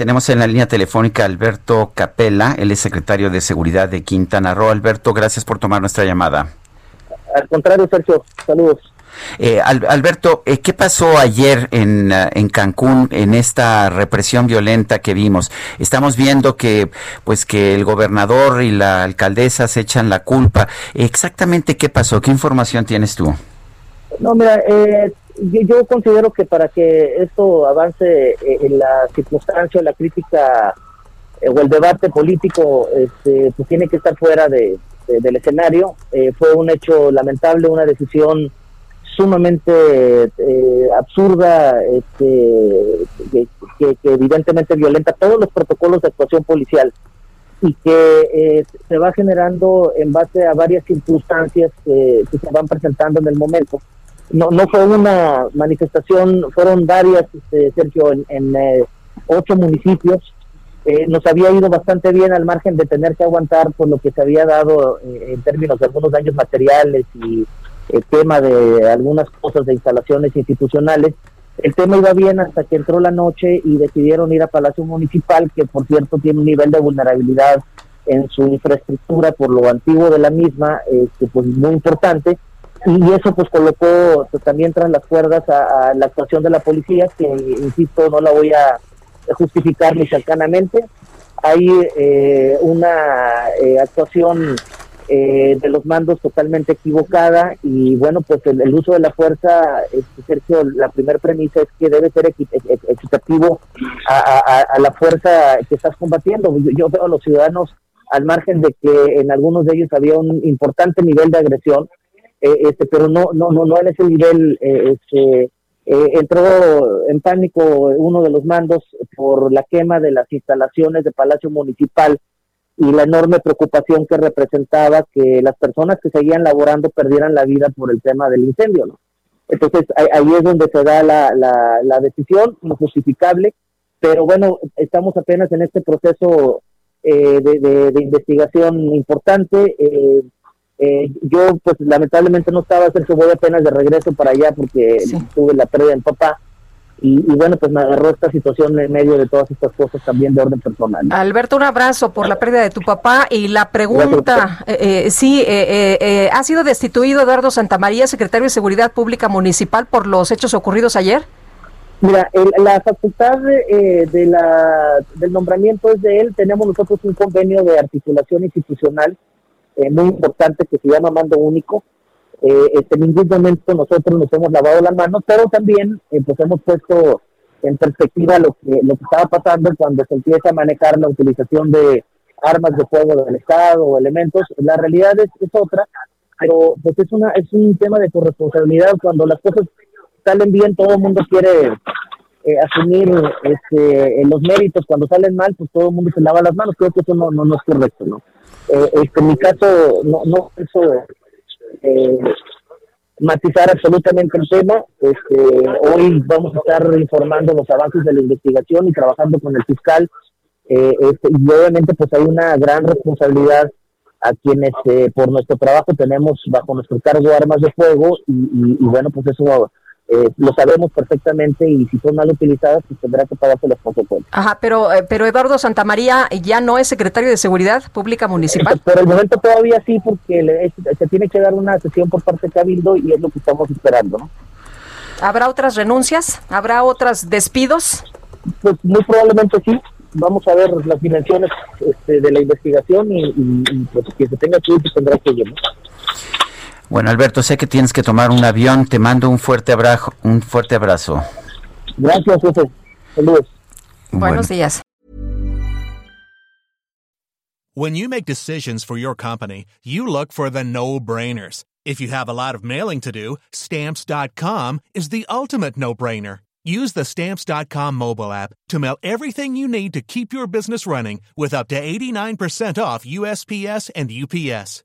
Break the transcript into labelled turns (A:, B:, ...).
A: Tenemos en la línea telefónica a Alberto Capella, él es secretario de Seguridad de Quintana Roo. Alberto, gracias por tomar nuestra llamada.
B: Al contrario, Sergio, saludos.
A: Eh, Al- Alberto, eh, ¿qué pasó ayer en, eh, en Cancún en esta represión violenta que vimos? Estamos viendo que, pues, que el gobernador y la alcaldesa se echan la culpa. Exactamente qué pasó, qué información tienes tú.
B: No, mira, eh, yo, yo considero que para que esto avance eh, en la circunstancia, la crítica eh, o el debate político, este, pues tiene que estar fuera de, de- del escenario. Eh, fue un hecho lamentable, una decisión sumamente eh, absurda, este, que, que- evidentemente violenta todos los protocolos de actuación policial y que eh, se va generando en base a varias circunstancias que se van presentando en el momento. No, no fue una manifestación, fueron varias, este, Sergio, en, eh, ocho municipios. Eh, nos había ido bastante bien al margen de tener que aguantar por lo que se había dado eh, en términos de algunos daños materiales y el tema de algunas cosas de instalaciones institucionales. El tema iba bien hasta que entró la noche y decidieron ir a Palacio Municipal, que por cierto tiene un nivel de vulnerabilidad en su infraestructura por lo antiguo de la misma, este, pues muy importante. Y eso pues colocó pues, también tras las cuerdas a, la actuación de la policía, que insisto, no la voy a justificar ni cercanamente. Hay eh, una eh, actuación eh, de los mandos totalmente equivocada y bueno, pues el, uso de la fuerza, este, Sergio, la primera premisa es que debe ser equi- equi- equitativo a, a- a la fuerza que estás combatiendo. Yo, yo veo a los ciudadanos al margen de que en algunos de ellos había un importante nivel de agresión, este, pero no, no, no, no en ese nivel, eh, este, eh, entró en pánico uno de los mandos por la quema de las instalaciones de Palacio Municipal y la enorme preocupación que representaba que las personas que seguían laborando perdieran la vida por el tema del incendio. ¿no? Entonces ahí es donde se da la, la, la decisión, no justificable, pero bueno, estamos apenas en este proceso eh, de, de- de investigación importante. eh, eh, yo pues lamentablemente no estaba, Sergio, voy apenas de regreso para allá porque tuve la pérdida del papá. Y, y bueno, pues me agarró esta situación en medio de todas estas cosas también de orden personal.
C: Alberto, un abrazo por la pérdida de tu papá y la pregunta, eh, eh, sí, eh, eh, eh, ¿ha sido destituido Eduardo Santamaría, secretario de Seguridad Pública Municipal, por los hechos ocurridos ayer?
B: Mira, el- la facultad eh, de la, del nombramiento es de él. Tenemos nosotros un convenio de articulación institucional eh, muy importante que se llama Mando Único. Eh, este, en ningún momento nosotros nos hemos lavado las manos, pero también eh, pues hemos puesto en perspectiva lo que, lo que estaba pasando cuando se empieza a manejar la utilización de armas de fuego del Estado o elementos. La realidad es, es otra, pero pues es, una, es un tema de corresponsabilidad. Cuando las cosas salen bien, todo el mundo quiere eh, asumir este, los méritos. Cuando salen mal, pues todo el mundo se lava las manos. Creo que eso no, no, no es correcto, ¿no? Eh, este, en mi caso, no, no eso eh, matizar absolutamente el tema. Este, hoy vamos a estar informando los avances de la investigación y trabajando con el fiscal. Eh, este, y obviamente, pues hay una gran responsabilidad a quienes eh, por nuestro trabajo tenemos bajo nuestro cargo armas de fuego y, y- y bueno, pues eso eh, lo sabemos perfectamente y si son mal utilizadas, pues tendrá que pagarse los protocolos.
C: Ajá, pero, eh, pero Eduardo Santamaría ya no es secretario de Seguridad Pública Municipal.
B: Por el momento todavía sí, porque le- se tiene que dar una sesión por parte de Cabildo y es lo que estamos esperando, ¿no?
C: ¿Habrá otras renuncias? ¿Habrá otros despidos?
B: Pues muy probablemente sí. Vamos a ver las dimensiones este, de la investigación y, y- y, pues que se tenga que ir, pues tendrá que ir. ¿no?
A: Bueno, Alberto, sé que tienes que tomar un avión. Te mando un fuerte abrazo. Un fuerte abrazo.
B: Gracias, jefe. Saludos.
C: Buenos días.
D: When you make decisions for your company, you look for the no-brainers. If you have a lot of mailing to do, stamps.com is the ultimate no-brainer. Use the Stamps.com mobile app to mail everything you need to keep your business running with up to 89% off USPS and UPS.